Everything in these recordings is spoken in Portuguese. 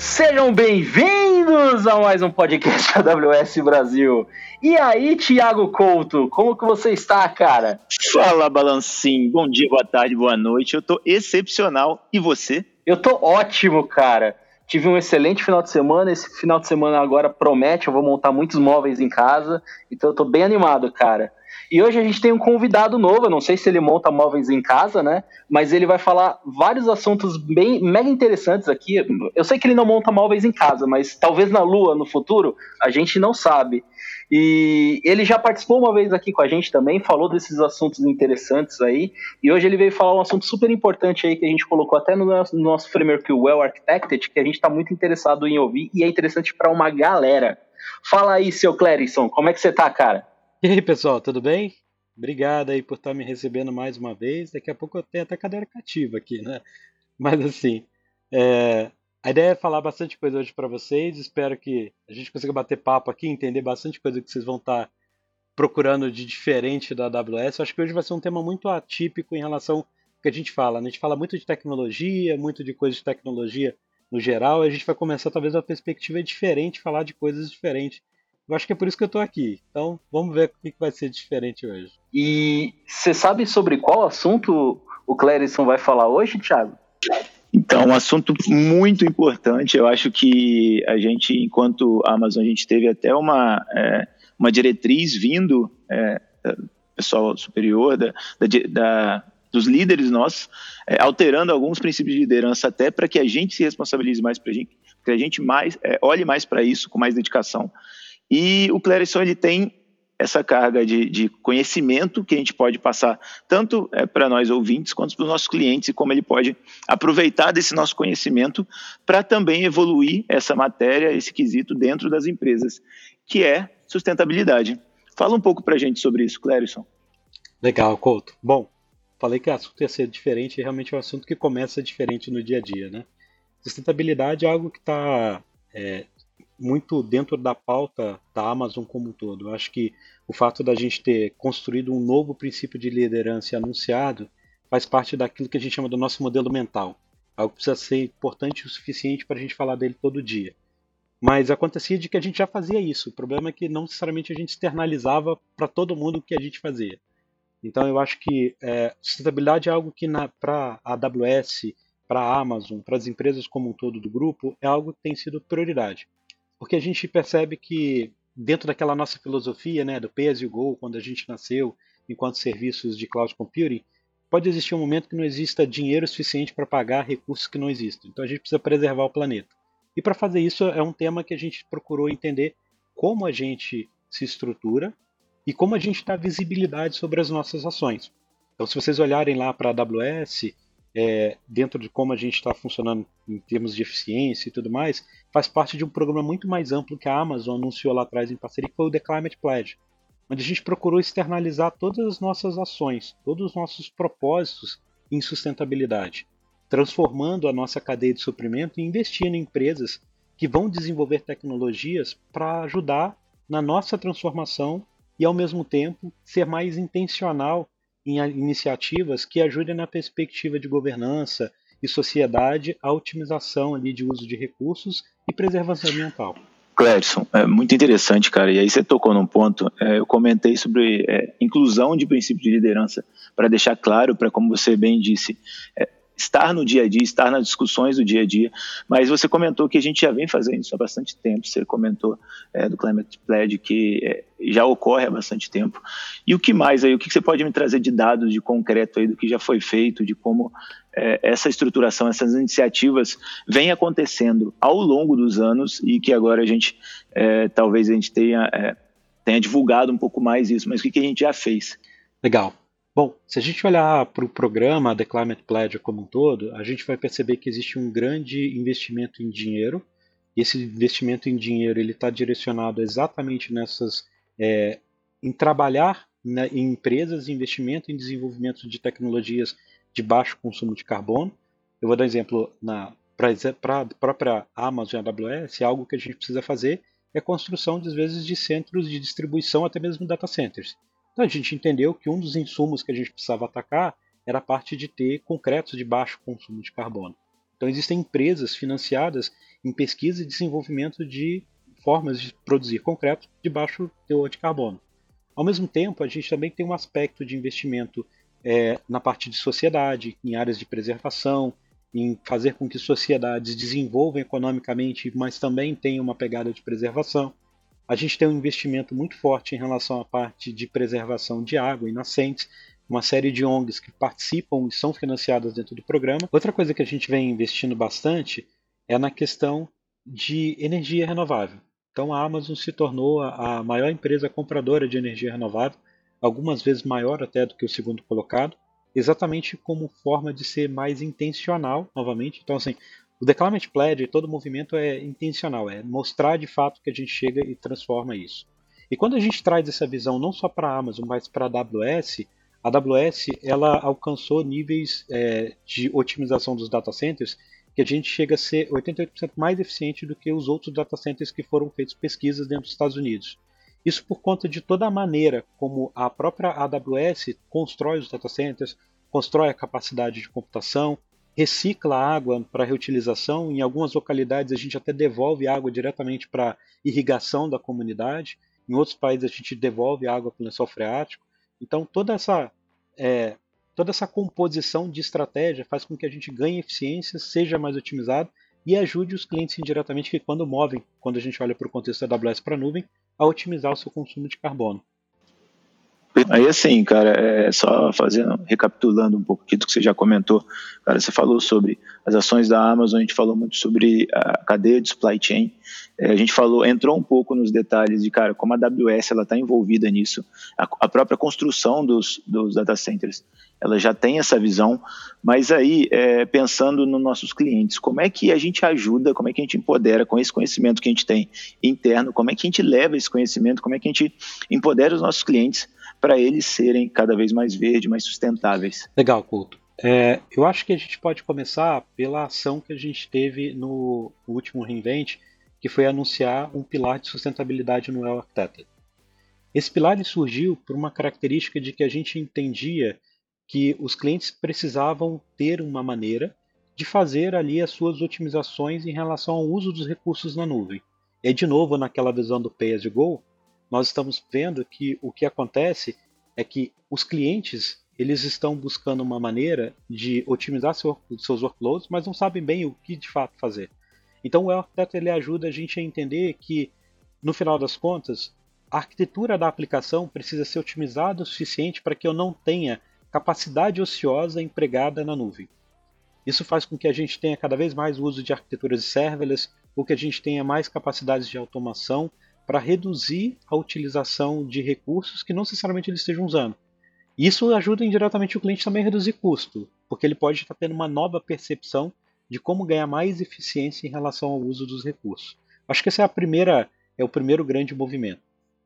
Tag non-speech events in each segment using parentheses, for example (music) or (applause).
Sejam bem-vindos a mais um podcast AWS Brasil. E aí, Thiago Couto, como que você está, cara? Fala, Balancim. Bom dia, boa tarde, boa noite. Eu tô excepcional. E você? Eu tô ótimo, cara. Tive um excelente final de semana. Esse final de semana agora promete. Eu vou montar muitos móveis em casa. Então eu tô bem animado, cara. E hoje a gente tem um convidado novo, eu não sei se ele monta móveis em casa, né? Mas ele vai falar vários assuntos bem mega interessantes aqui. Eu sei que ele não monta móveis em casa, mas talvez na Lua no futuro, a gente não sabe. E ele já participou uma vez aqui com a gente também, falou desses assuntos interessantes aí. E hoje ele veio falar um assunto super importante aí que a gente colocou até no nosso, no nosso framework Well Architected, que a gente está muito interessado em ouvir e é interessante para uma galera. Fala aí, seu Clérison, como é que você tá, cara? E aí, pessoal, tudo bem? Obrigado aí por estar me recebendo mais uma vez. Daqui a pouco eu tenho até cadeira cativa aqui, né? Mas assim, é, a ideia é falar bastante coisa hoje para vocês. Espero que a gente consiga bater papo aqui, entender bastante coisa que vocês vão estar procurando de diferente da AWS. Acho que hoje vai ser um tema muito atípico em relação ao que a gente fala. Né? A gente fala muito de tecnologia, muito de coisas de tecnologia no geral. A gente vai começar talvez uma perspectiva diferente, falar de coisas diferentes eu acho que é por isso que eu tô aqui. Então, vamos ver o que vai ser diferente hoje. E você sabe sobre qual assunto o Clérison vai falar hoje, Thiago? Então, um assunto muito importante. Eu acho que a gente, enquanto Amazon, a gente teve até uma, é, uma diretriz vindo, é, pessoal superior, da, da, da dos líderes nossos, é, alterando alguns princípios de liderança até para que a gente se responsabilize mais para a gente, que a gente mais é, olhe mais para isso com mais dedicação. E o Clerisson ele tem essa carga de, de, conhecimento que a gente pode passar tanto é, para nós ouvintes quanto para os nossos clientes e como ele pode aproveitar desse nosso conhecimento para também evoluir essa matéria, esse quesito dentro das empresas, que é sustentabilidade. Fala um pouco para a gente sobre isso, Clérison. Legal, Couto. Bom, falei que o assunto ia ser diferente e realmente é um assunto que começa diferente no dia a dia, né? Sustentabilidade é algo que está é, muito dentro da pauta da Amazon como um todo. Eu acho que o fato da gente ter construído um novo princípio de liderança e anunciado faz parte daquilo que a gente chama do nosso modelo mental. Algo que precisa ser importante o suficiente para a gente falar dele todo dia. Mas acontecia de que a gente já fazia isso. O problema é que não necessariamente a gente externalizava para todo mundo o que a gente fazia. Então eu acho que é, sustentabilidade é algo que para a AWS, para a Amazon, para as empresas como um todo do grupo, é algo que tem sido prioridade. Porque a gente percebe que dentro daquela nossa filosofia, né, do pay as you go, quando a gente nasceu enquanto serviços de cloud computing, pode existir um momento que não exista dinheiro suficiente para pagar recursos que não existem. Então a gente precisa preservar o planeta. E para fazer isso é um tema que a gente procurou entender como a gente se estrutura e como a gente dá visibilidade sobre as nossas ações. Então, se vocês olharem lá para a AWS, é, dentro de como a gente está funcionando em termos de eficiência e tudo mais, faz parte de um programa muito mais amplo que a Amazon anunciou lá atrás em parceria, que foi o The Climate Pledge, onde a gente procurou externalizar todas as nossas ações, todos os nossos propósitos em sustentabilidade, transformando a nossa cadeia de suprimento e investindo em empresas que vão desenvolver tecnologias para ajudar na nossa transformação e, ao mesmo tempo, ser mais intencional em iniciativas que ajudem na perspectiva de governança e sociedade a otimização ali de uso de recursos e preservação ambiental. Clérison, é muito interessante, cara. E aí você tocou num ponto. É, eu comentei sobre é, inclusão de princípio de liderança para deixar claro, para como você bem disse, é, estar no dia a dia, estar nas discussões do dia a dia. Mas você comentou que a gente já vem fazendo isso há bastante tempo. Você comentou é, do Climate Pledge que é, já ocorre há bastante tempo. E o que mais aí? O que você pode me trazer de dados de concreto aí do que já foi feito, de como é, essa estruturação, essas iniciativas vêm acontecendo ao longo dos anos e que agora a gente é, talvez a gente tenha é, tenha divulgado um pouco mais isso. Mas o que, que a gente já fez? Legal. Bom, se a gente olhar para o programa The Climate Pledge como um todo, a gente vai perceber que existe um grande investimento em dinheiro. Esse investimento em dinheiro ele está direcionado exatamente nessas, é, em trabalhar né, em empresas, investimento em desenvolvimento de tecnologias de baixo consumo de carbono. Eu vou dar exemplo para a própria Amazon AWS, algo que a gente precisa fazer é a construção, às vezes, de centros de distribuição, até mesmo data centers. Então a gente entendeu que um dos insumos que a gente precisava atacar era a parte de ter concretos de baixo consumo de carbono. Então existem empresas financiadas em pesquisa e desenvolvimento de formas de produzir concreto de baixo teor de carbono. Ao mesmo tempo, a gente também tem um aspecto de investimento é, na parte de sociedade, em áreas de preservação, em fazer com que sociedades desenvolvam economicamente, mas também tenham uma pegada de preservação. A gente tem um investimento muito forte em relação à parte de preservação de água e nascentes, uma série de ONGs que participam e são financiadas dentro do programa. Outra coisa que a gente vem investindo bastante é na questão de energia renovável. Então a Amazon se tornou a maior empresa compradora de energia renovável, algumas vezes maior até do que o segundo colocado, exatamente como forma de ser mais intencional, novamente. Então, assim, o The Climate Pledge, todo o movimento é intencional, é mostrar de fato que a gente chega e transforma isso. E quando a gente traz essa visão não só para a Amazon, mas para a AWS, a AWS ela alcançou níveis é, de otimização dos data centers que a gente chega a ser 88% mais eficiente do que os outros data centers que foram feitos pesquisas dentro dos Estados Unidos. Isso por conta de toda a maneira como a própria AWS constrói os data centers, constrói a capacidade de computação, recicla água para reutilização. Em algumas localidades a gente até devolve água diretamente para irrigação da comunidade. Em outros países a gente devolve água para o lençol freático. Então toda essa é, toda essa composição de estratégia faz com que a gente ganhe eficiência, seja mais otimizado e ajude os clientes indiretamente que quando movem, quando a gente olha para o contexto da AWS para a nuvem, a otimizar o seu consumo de carbono. Aí assim, cara, é só fazendo, recapitulando um pouco aqui do que você já comentou, cara, você falou sobre as ações da Amazon, a gente falou muito sobre a cadeia de supply chain, é, a gente falou, entrou um pouco nos detalhes de, cara, como a AWS ela está envolvida nisso, a, a, própria construção dos, dos data centers, ela já tem essa visão, mas aí, é, pensando nos nossos clientes, como é que a gente ajuda, como é que a gente empodera com esse conhecimento que a gente tem interno, como é que a gente leva esse conhecimento, como é que a gente empodera os nossos clientes para eles serem cada vez mais verdes, mais sustentáveis. Legal, Couto. É, eu acho que a gente pode começar pela ação que a gente teve no, último Reinvent, que foi anunciar um pilar de sustentabilidade no Well Architected. Esse pilar surgiu por uma característica de que a gente entendia que os clientes precisavam ter uma maneira de fazer ali as suas otimizações em relação ao uso dos recursos na nuvem. E de novo, naquela visão do Pay as you Go, nós estamos vendo que o que acontece é que os clientes eles estão buscando uma maneira de otimizar seu, seus workloads, mas não sabem bem o que de fato fazer. Então o arquiteto ele ajuda a gente a entender que, no final das contas, a arquitetura da aplicação precisa ser otimizada o suficiente para que eu não tenha capacidade ociosa empregada na nuvem. Isso faz com que a gente tenha cada vez mais uso de arquiteturas serverless, ou que a gente tenha mais capacidades de automação para reduzir a utilização de recursos que não necessariamente eles estejam usando. Isso ajuda indiretamente o cliente também a reduzir custo, porque ele pode estar tendo uma nova percepção de como ganhar mais eficiência em relação ao uso dos recursos. Acho que essa é a primeira, é o primeiro grande movimento.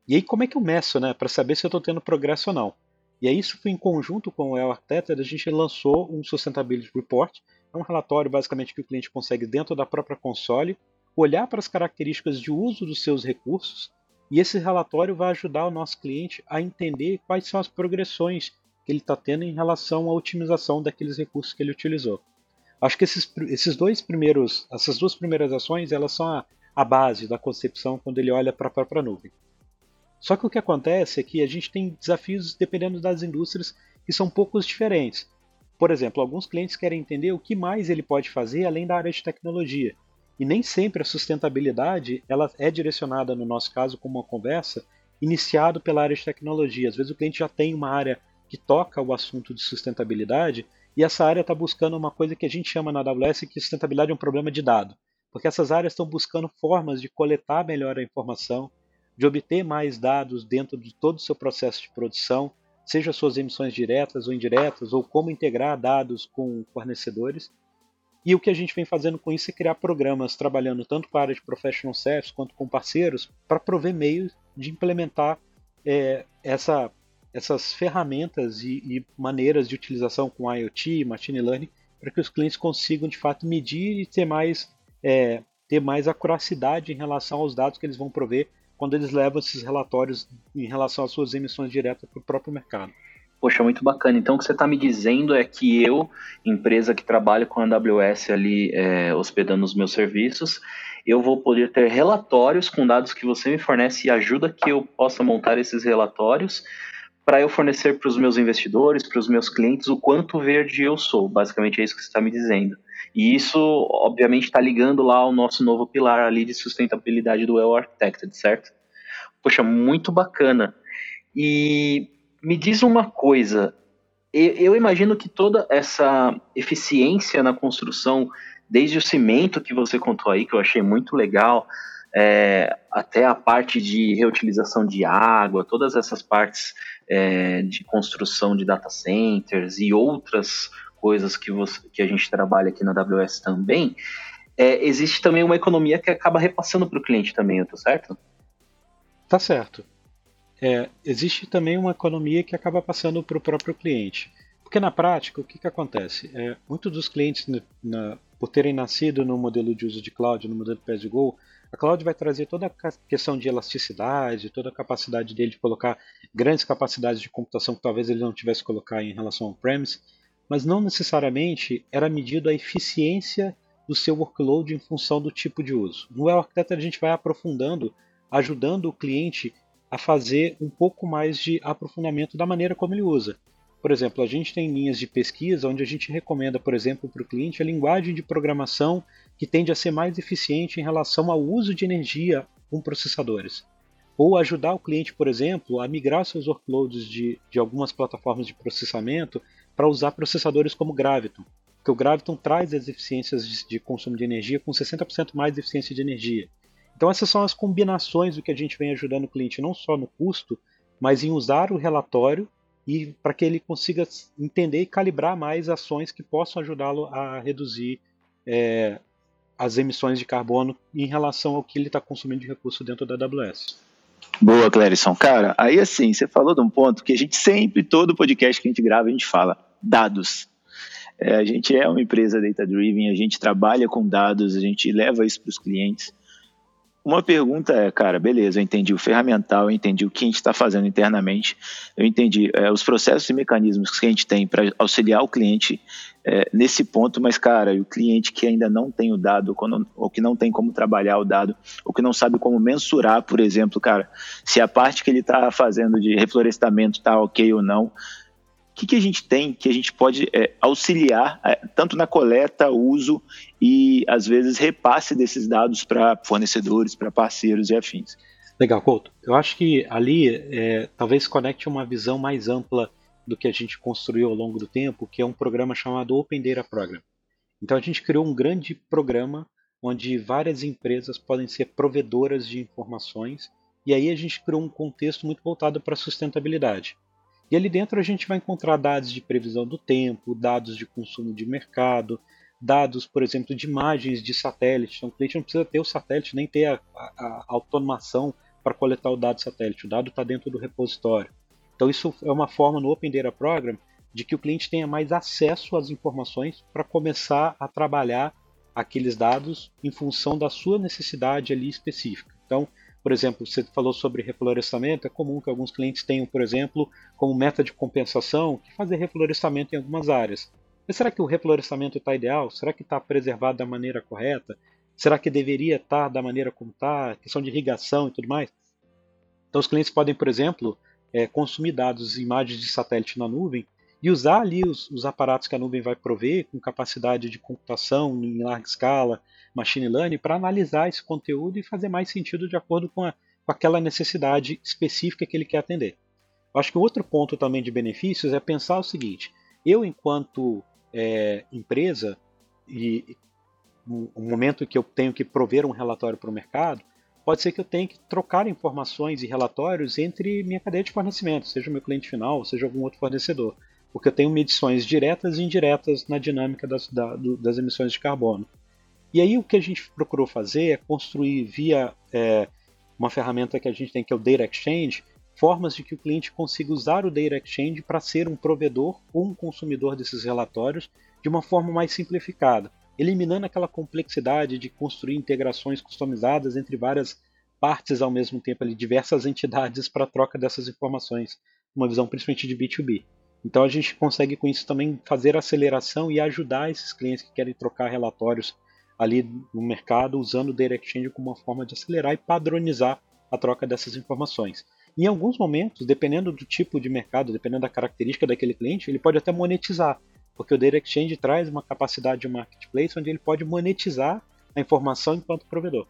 E aí como é que eu meço, né, para saber se eu estou tendo progresso ou não? E aí isso foi em conjunto com o El Architected, a gente lançou um Sustainability Report, é um relatório basicamente que o cliente consegue dentro da própria console olhar para as características de uso dos seus recursos e esse relatório vai ajudar o nosso cliente a entender quais são as progressões que ele está tendo em relação à otimização daqueles recursos que ele utilizou. Acho que esses, esses dois primeiros, essas duas primeiras ações, elas são a, a base da concepção quando ele olha para a própria nuvem. Só que o que acontece é que a gente tem desafios dependendo das indústrias que são poucos diferentes. Por exemplo, alguns clientes querem entender o que mais ele pode fazer além da área de tecnologia. E nem sempre a sustentabilidade ela é direcionada, no nosso caso, como uma conversa, iniciado pela área de tecnologia. Às vezes o cliente já tem uma área que toca o assunto de sustentabilidade e essa área está buscando uma coisa que a gente chama na AWS que sustentabilidade é um problema de dado. Porque essas áreas estão buscando formas de coletar melhor a informação, de obter mais dados dentro de todo o seu processo de produção, seja suas emissões diretas ou indiretas, ou como integrar dados com fornecedores. E o que a gente vem fazendo com isso é criar programas trabalhando tanto com a área de professional service quanto com parceiros para prover meios de implementar é, essa, essas ferramentas e, e, maneiras de utilização com IoT, machine learning, para que os clientes consigam de fato medir e ter mais, é, ter mais acuracidade em relação aos dados que eles vão prover quando eles levam esses relatórios em relação às suas emissões diretas para o próprio mercado. Poxa, muito bacana. Então, o que você está me dizendo é que eu, empresa que trabalha com a AWS ali, é, hospedando os meus serviços, eu vou poder ter relatórios com dados que você me fornece e ajuda que eu possa montar esses relatórios para eu fornecer para os meus investidores, para os meus clientes, o quanto verde eu sou. Basicamente é isso que você está me dizendo. E isso, obviamente, está ligando lá ao nosso novo pilar ali de sustentabilidade do Well Architected, certo? Poxa, muito bacana. E me diz uma coisa, eu imagino que toda essa eficiência na construção, desde o cimento que você contou aí, que eu achei muito legal, é, até a parte de reutilização de água, todas essas partes é, de construção de data centers e outras coisas que, você, que a gente trabalha aqui na AWS também, é, existe também uma economia que acaba repassando para o cliente também, eu tô certo? Tá certo é, existe também uma economia que acaba passando para o próprio cliente. Porque na prática, o que, que acontece? É, muitos dos clientes, na, na, por terem nascido no modelo de uso de cloud, no modelo pay go, a cloud vai trazer toda a questão de elasticidade, toda a capacidade dele de colocar grandes capacidades de computação que talvez ele não tivesse colocar em relação ao premise, mas não necessariamente era medido a eficiência do seu workload em função do tipo de uso. No Well Architecture a gente vai aprofundando, ajudando o cliente a fazer um pouco mais de aprofundamento da maneira como ele usa. Por exemplo, a gente tem linhas de pesquisa onde a gente recomenda, por exemplo, para o cliente a linguagem de programação que tende a ser mais eficiente em relação ao uso de energia com processadores. Ou ajudar o cliente, por exemplo, a migrar seus workloads de, de algumas plataformas de processamento para usar processadores como Graviton. Porque o Graviton traz as eficiências de, de consumo de energia com 60% mais eficiência de energia. Então essas são as combinações do que a gente vem ajudando o cliente, não só no custo, mas em usar o relatório e para que ele consiga entender e calibrar mais ações que possam ajudá-lo a reduzir é, as emissões de carbono em relação ao que ele está consumindo de recurso dentro da AWS. Boa, Clérison. Cara, aí assim, você falou de um ponto que a gente sempre, todo podcast que a gente grava, a gente fala, dados. É, a gente é uma empresa data-driven, a gente trabalha com dados, a gente leva isso para os clientes. Uma pergunta é, cara, beleza, eu entendi o ferramental, eu entendi o que a gente está fazendo internamente, eu entendi é, os processos e mecanismos que a gente tem para auxiliar o cliente é, nesse ponto, mas, cara, e o cliente que ainda não tem o dado, ou que não tem como trabalhar o dado, ou que não sabe como mensurar, por exemplo, cara, se a parte que ele está fazendo de reflorestamento está ok ou não, o que, que a gente tem que a gente pode é, auxiliar é, tanto na coleta, uso e às vezes repasse desses dados para fornecedores, para parceiros e afins? Legal, Couto. Eu acho que ali é, talvez conecte uma visão mais ampla do que a gente construiu ao longo do tempo, que é um programa chamado Open Data Program. Então a gente criou um grande programa onde várias empresas podem ser provedoras de informações e aí a gente criou um contexto muito voltado para a sustentabilidade. E ali dentro a gente vai encontrar dados de previsão do tempo, dados de consumo de mercado, dados, por exemplo, de imagens de satélite. Então o cliente não precisa ter o satélite, nem ter a, a, a automação para coletar o dado satélite. O dado está dentro do repositório. Então isso é uma forma no Open Data Program de que o cliente tenha mais acesso às informações para começar a trabalhar aqueles dados em função da sua necessidade ali específica. Então, por exemplo, você falou sobre reflorestamento, é comum que alguns clientes tenham, por exemplo, como meta de compensação, fazer reflorestamento em algumas áreas. Mas será que o reflorestamento está ideal? Será que está preservado da maneira correta? Será que deveria estar tá da maneira como está? Questão de irrigação e tudo mais. Então, os clientes podem, por exemplo, é, consumir dados, imagens de satélite na nuvem e usar ali os, os, aparatos que a nuvem vai prover com capacidade de computação em larga escala, machine learning, para analisar esse conteúdo e fazer mais sentido de acordo com, a, com aquela necessidade específica que ele quer atender. Acho que outro ponto também de benefícios é pensar o seguinte: eu, enquanto é, empresa, e no momento que eu tenho que prover um relatório para o mercado, pode ser que eu tenha que trocar informações e relatórios entre minha cadeia de fornecimento, seja o meu cliente final, seja algum outro fornecedor porque eu tenho medições diretas e indiretas na dinâmica das, da, do, das emissões de carbono. E aí o que a gente procurou fazer é construir via é, uma ferramenta que a gente tem que é o Data Exchange, formas de que o cliente consiga usar o Data Exchange para ser um provedor ou um consumidor desses relatórios de uma forma mais simplificada, eliminando aquela complexidade de construir integrações customizadas entre várias partes ao mesmo tempo, ali, diversas entidades para troca dessas informações, uma visão principalmente de B2B. Então a gente consegue com isso também fazer aceleração e ajudar esses clientes que querem trocar relatórios ali no mercado usando o Data Exchange como uma forma de acelerar e padronizar a troca dessas informações. Em alguns momentos, dependendo do tipo de mercado, dependendo da característica daquele cliente, ele pode até monetizar, porque o Data Exchange traz uma capacidade de marketplace onde ele pode monetizar a informação enquanto provedor.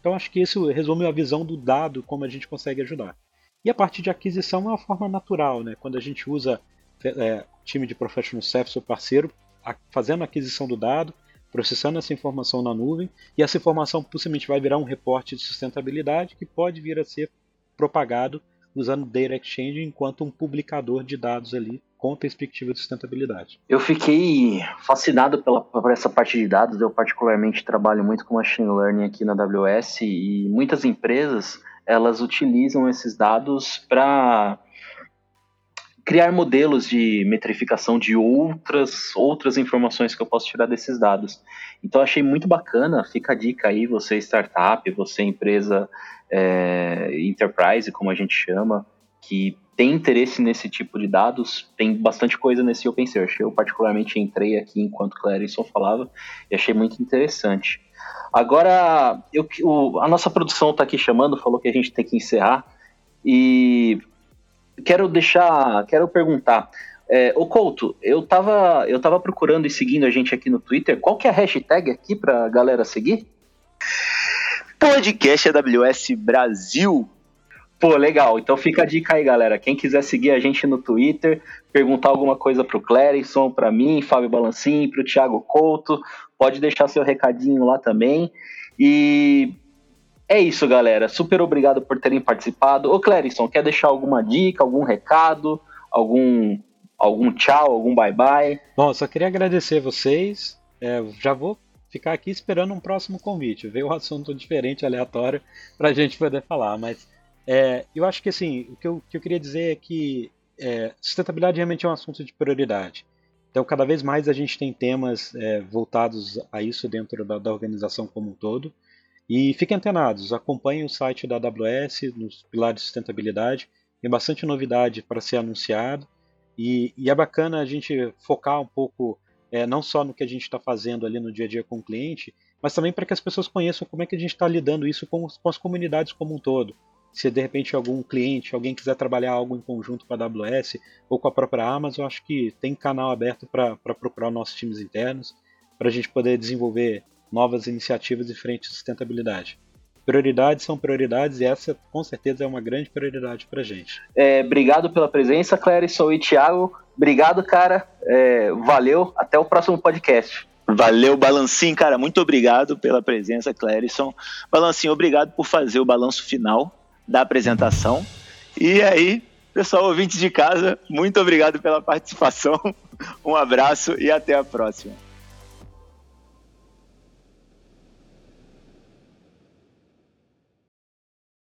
Então acho que isso resume a visão do dado, como a gente consegue ajudar. E a parte de aquisição é uma forma natural, né? quando a gente usa é, time de professional service, parceiro, a, fazendo a aquisição do dado, processando essa informação na nuvem, e essa informação possivelmente vai virar um reporte de sustentabilidade que pode vir a ser propagado usando Data Exchange enquanto um publicador de dados ali com perspectiva de sustentabilidade. Eu fiquei fascinado pela, por essa parte de dados. Eu particularmente trabalho muito com machine learning aqui na AWS e muitas empresas elas utilizam esses dados para criar modelos de metrificação de outras outras informações que eu posso tirar desses dados. Então achei muito bacana, fica a dica aí, você startup, você empresa é, enterprise, como a gente chama, que tem interesse nesse tipo de dados, tem bastante coisa nesse Open Search. Eu particularmente entrei aqui enquanto Clarison falava e achei muito interessante. Agora, eu, o, a nossa produção está aqui chamando, falou que a gente tem que encerrar e quero deixar, quero perguntar. É, ô Couto, eu tava, eu tava procurando e seguindo a gente aqui no Twitter. Qual que é a hashtag aqui pra galera seguir? Podcast AWS Brasil. Pô, legal. Então fica a dica aí, galera. Quem quiser seguir a gente no Twitter, perguntar alguma coisa pro Clérison, para mim, Fábio Balancin, pro Thiago Couto, pode deixar seu recadinho lá também. E é isso, galera. Super obrigado por terem participado. Ô, Clérison, quer deixar alguma dica, algum recado, algum, algum tchau, algum bye-bye? Bom, só queria agradecer vocês. É, já vou ficar aqui esperando um próximo convite. Veio um (laughs) assunto diferente, aleatório, para a gente poder falar. Mas é, eu acho que assim, o que eu, que eu queria dizer é que é, sustentabilidade realmente é um assunto de prioridade. Então, cada vez mais a gente tem temas é, voltados a isso dentro da, da organização como um todo. E fiquem antenados, acompanhem o site da AWS nos pilares de sustentabilidade, tem bastante novidade para ser anunciado e, e, é bacana a gente focar um pouco é, não só no que a gente está fazendo ali no dia a dia com o cliente, mas também para que as pessoas conheçam como é que a gente está lidando isso com, com, as comunidades como um todo. Se de repente algum cliente, alguém quiser trabalhar algo em conjunto com a AWS ou com a própria Amazon, acho que tem canal aberto para procurar nossos times internos, para a gente poder desenvolver novas iniciativas de frente à sustentabilidade. Prioridades são prioridades e essa com certeza é uma grande prioridade para a gente. É, obrigado pela presença, Sou e Thiago. Obrigado, cara. É, valeu. Até o próximo podcast. Valeu, Balancim, cara. Muito obrigado pela presença, Clérison. Balancim, obrigado por fazer o balanço final da apresentação. E aí, pessoal ouvintes de casa, muito obrigado pela participação. (laughs) Um abraço e até a próxima.